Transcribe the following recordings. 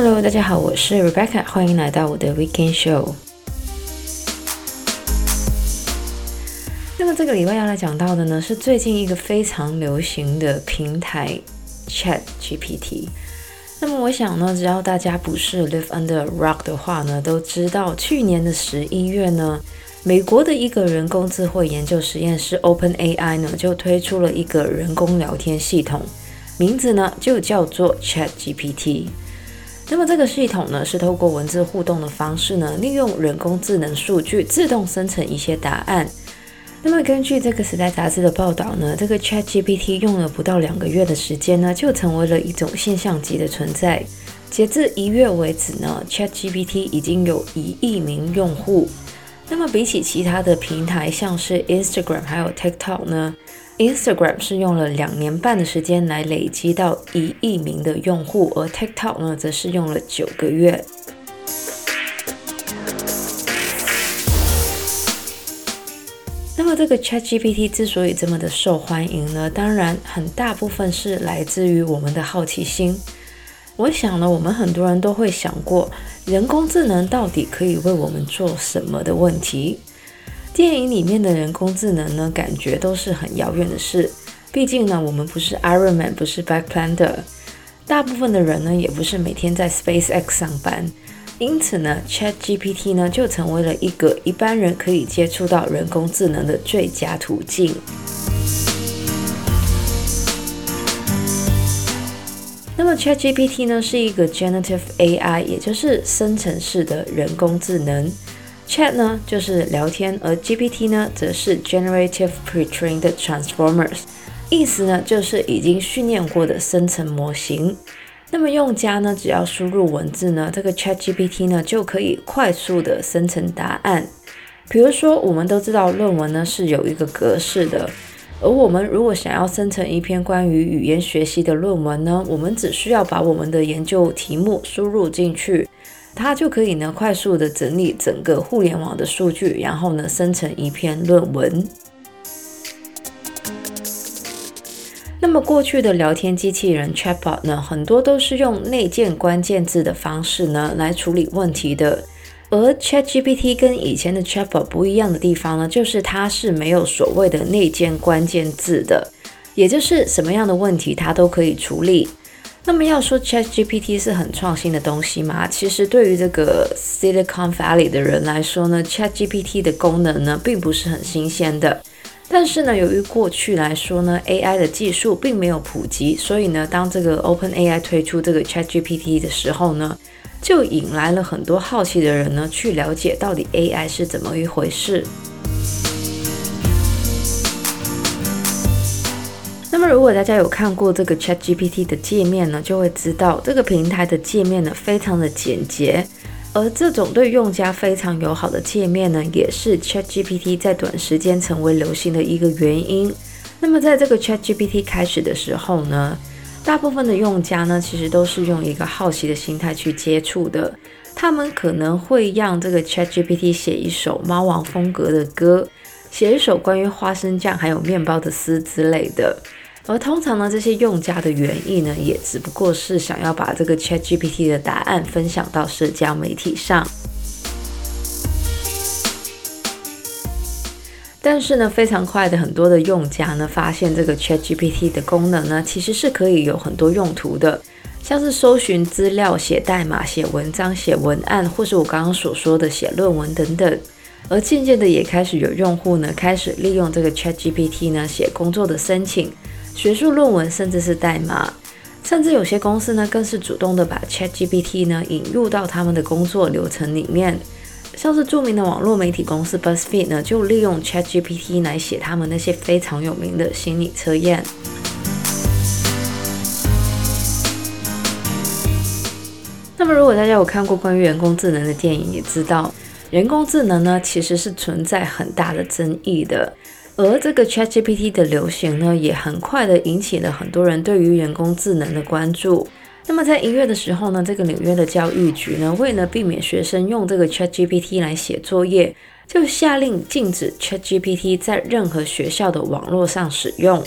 Hello，大家好，我是 Rebecca，欢迎来到我的 Weekend Show。那么这个礼拜要来讲到的呢，是最近一个非常流行的平台 Chat GPT。那么我想呢，只要大家不是 live under rock 的话呢，都知道去年的十一月呢，美国的一个人工智慧研究实验室 OpenAI 呢，就推出了一个人工聊天系统，名字呢就叫做 Chat GPT。那么这个系统呢，是透过文字互动的方式呢，利用人工智能数据自动生成一些答案。那么根据这个时代杂志的报道呢，这个 ChatGPT 用了不到两个月的时间呢，就成为了一种现象级的存在。截至一月为止呢，ChatGPT 已经有一亿名用户。那么比起其他的平台，像是 Instagram 还有 TikTok 呢？Instagram 是用了两年半的时间来累积到一亿名的用户，而 TikTok 呢，则是用了九个月。那么这个 ChatGPT 之所以这么的受欢迎呢，当然很大部分是来自于我们的好奇心。我想呢，我们很多人都会想过，人工智能到底可以为我们做什么的问题。电影里面的人工智能呢，感觉都是很遥远的事。毕竟呢，我们不是 Iron Man，不是 Black Panther，大部分的人呢，也不是每天在 SpaceX 上班。因此呢，ChatGPT 呢，就成为了一个一般人可以接触到人工智能的最佳途径。那么，ChatGPT 呢，是一个 Generative AI，也就是生成式的人工智能。Chat 呢就是聊天，而 GPT 呢则是 Generative Pre-trained Transformers，意思呢就是已经训练过的生成模型。那么用家呢只要输入文字呢，这个 Chat GPT 呢就可以快速的生成答案。比如说，我们都知道论文呢是有一个格式的，而我们如果想要生成一篇关于语言学习的论文呢，我们只需要把我们的研究题目输入进去。它就可以呢，快速的整理整个互联网的数据，然后呢，生成一篇论文。那么过去的聊天机器人 Chatbot 呢，很多都是用内建关键字的方式呢来处理问题的。而 ChatGPT 跟以前的 Chatbot 不一样的地方呢，就是它是没有所谓的内建关键字的，也就是什么样的问题它都可以处理。那么要说 ChatGPT 是很创新的东西吗？其实对于这个 Silicon Valley 的人来说呢，ChatGPT 的功能呢并不是很新鲜的。但是呢，由于过去来说呢，AI 的技术并没有普及，所以呢，当这个 OpenAI 推出这个 ChatGPT 的时候呢，就引来了很多好奇的人呢去了解到底 AI 是怎么一回事。如果大家有看过这个 ChatGPT 的界面呢，就会知道这个平台的界面呢非常的简洁，而这种对用家非常友好的界面呢，也是 ChatGPT 在短时间成为流行的一个原因。那么，在这个 ChatGPT 开始的时候呢，大部分的用家呢，其实都是用一个好奇的心态去接触的，他们可能会让这个 ChatGPT 写一首猫王风格的歌，写一首关于花生酱还有面包的诗之类的。而通常呢，这些用家的原意呢，也只不过是想要把这个 ChatGPT 的答案分享到社交媒体上。但是呢，非常快的，很多的用家呢，发现这个 ChatGPT 的功能呢，其实是可以有很多用途的，像是搜寻资料、写代码、写文章、写文案，或是我刚刚所说的写论文等等。而渐渐的，也开始有用户呢，开始利用这个 ChatGPT 呢，写工作的申请。学术论文，甚至是代码，甚至有些公司呢，更是主动的把 ChatGPT 呢引入到他们的工作流程里面。像是著名的网络媒体公司 BuzzFeed 呢，就利用 ChatGPT 来写他们那些非常有名的心理测验。那么，如果大家有看过关于人工智能的电影，也知道人工智能呢，其实是存在很大的争议的。而这个 ChatGPT 的流行呢，也很快的引起了很多人对于人工智能的关注。那么在一月的时候呢，这个纽约的教育局呢，为了避免学生用这个 ChatGPT 来写作业，就下令禁止 ChatGPT 在任何学校的网络上使用。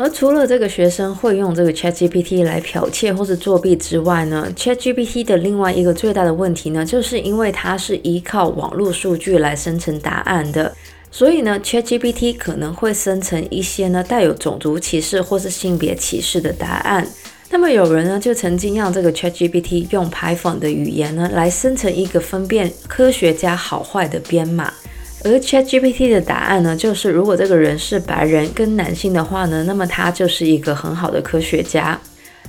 而除了这个学生会用这个 ChatGPT 来剽窃或是作弊之外呢，ChatGPT 的另外一个最大的问题呢，就是因为它是依靠网络数据来生成答案的，所以呢，ChatGPT 可能会生成一些呢带有种族歧视或是性别歧视的答案。那么有人呢就曾经让这个 ChatGPT 用 Python 的语言呢来生成一个分辨科学家好坏的编码。而 ChatGPT 的答案呢，就是如果这个人是白人跟男性的话呢，那么他就是一个很好的科学家。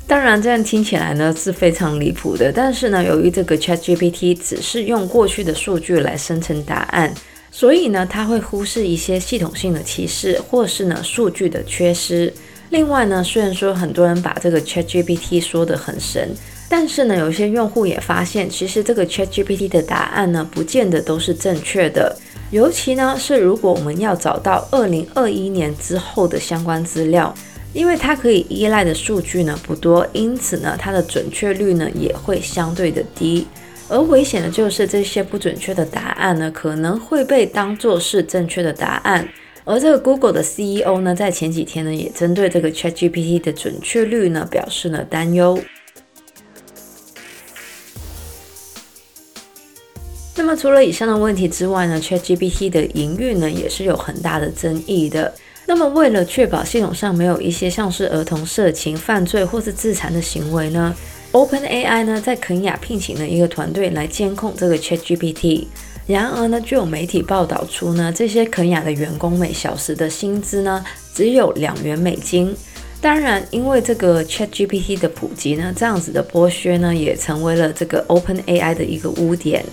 当然，这样听起来呢是非常离谱的。但是呢，由于这个 ChatGPT 只是用过去的数据来生成答案，所以呢，它会忽视一些系统性的歧视，或是呢数据的缺失。另外呢，虽然说很多人把这个 ChatGPT 说得很神，但是呢，有些用户也发现，其实这个 ChatGPT 的答案呢，不见得都是正确的。尤其呢，是如果我们要找到二零二一年之后的相关资料，因为它可以依赖的数据呢不多，因此呢，它的准确率呢也会相对的低。而危险的就是这些不准确的答案呢，可能会被当作是正确的答案。而这个 Google 的 CEO 呢，在前几天呢，也针对这个 ChatGPT 的准确率呢，表示了担忧。么除了以上的问题之外呢，ChatGPT 的营运呢也是有很大的争议的。那么为了确保系统上没有一些像是儿童色情、犯罪或是自残的行为呢，OpenAI 呢在肯亚聘请了一个团队来监控这个 ChatGPT。然而呢，就有媒体报道出呢，这些肯亚的员工每小时的薪资呢只有两元美金。当然，因为这个 ChatGPT 的普及呢，这样子的剥削呢也成为了这个 OpenAI 的一个污点。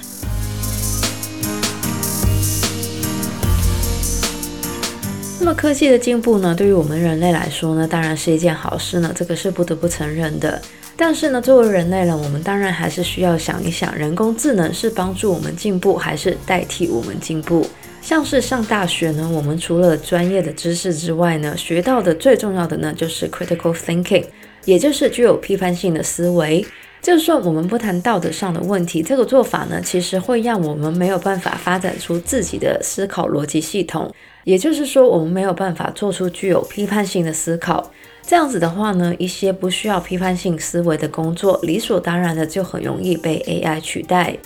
那么科技的进步呢，对于我们人类来说呢，当然是一件好事呢，这个是不得不承认的。但是呢，作为人类呢，我们当然还是需要想一想，人工智能是帮助我们进步，还是代替我们进步？像是上大学呢，我们除了专业的知识之外呢，学到的最重要的呢，就是 critical thinking，也就是具有批判性的思维。就算我们不谈道德上的问题，这个做法呢，其实会让我们没有办法发展出自己的思考逻辑系统。也就是说，我们没有办法做出具有批判性的思考。这样子的话呢，一些不需要批判性思维的工作，理所当然的就很容易被 AI 取代。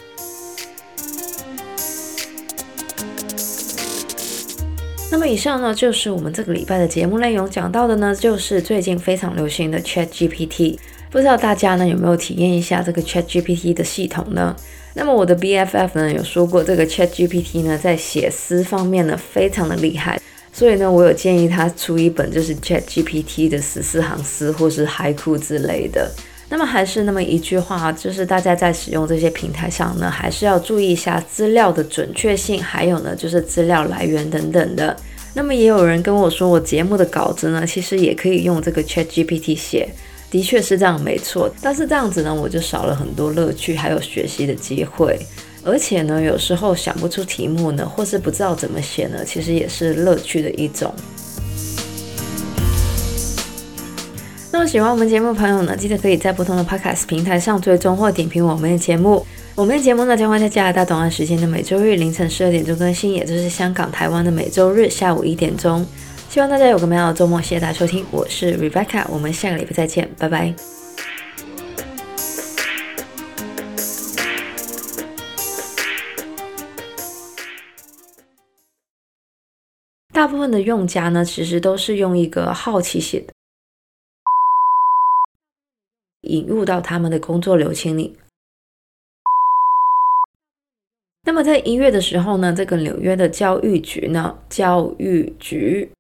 那么以上呢，就是我们这个礼拜的节目内容，讲到的呢，就是最近非常流行的 ChatGPT。不知道大家呢有没有体验一下这个 ChatGPT 的系统呢？那么我的 BFF 呢有说过，这个 ChatGPT 呢在写诗方面呢非常的厉害，所以呢我有建议他出一本就是 ChatGPT 的十四行诗或是 Haiku 之类的。那么还是那么一句话，就是大家在使用这些平台上呢，还是要注意一下资料的准确性，还有呢就是资料来源等等的。那么也有人跟我说，我节目的稿子呢其实也可以用这个 ChatGPT 写。的确是这样，没错。但是这样子呢，我就少了很多乐趣，还有学习的机会。而且呢，有时候想不出题目呢，或是不知道怎么写呢，其实也是乐趣的一种。那么喜欢我们节目的朋友呢，记得可以在不同的 Podcast 平台上追踪或点评我们的节目。我们的节目呢，将会在加拿大东岸时间的每周日凌晨十二点钟更新，也就是香港、台湾的每周日下午一点钟。希望大家有个美好的周末，谢谢大家收听，我是 Rebecca，我们下个礼拜再见，拜拜。大部分的用家呢，其实都是用一个好奇心的，引入到他们的工作流程里。那么在一月的时候呢，这个纽约的教育局呢，教育局。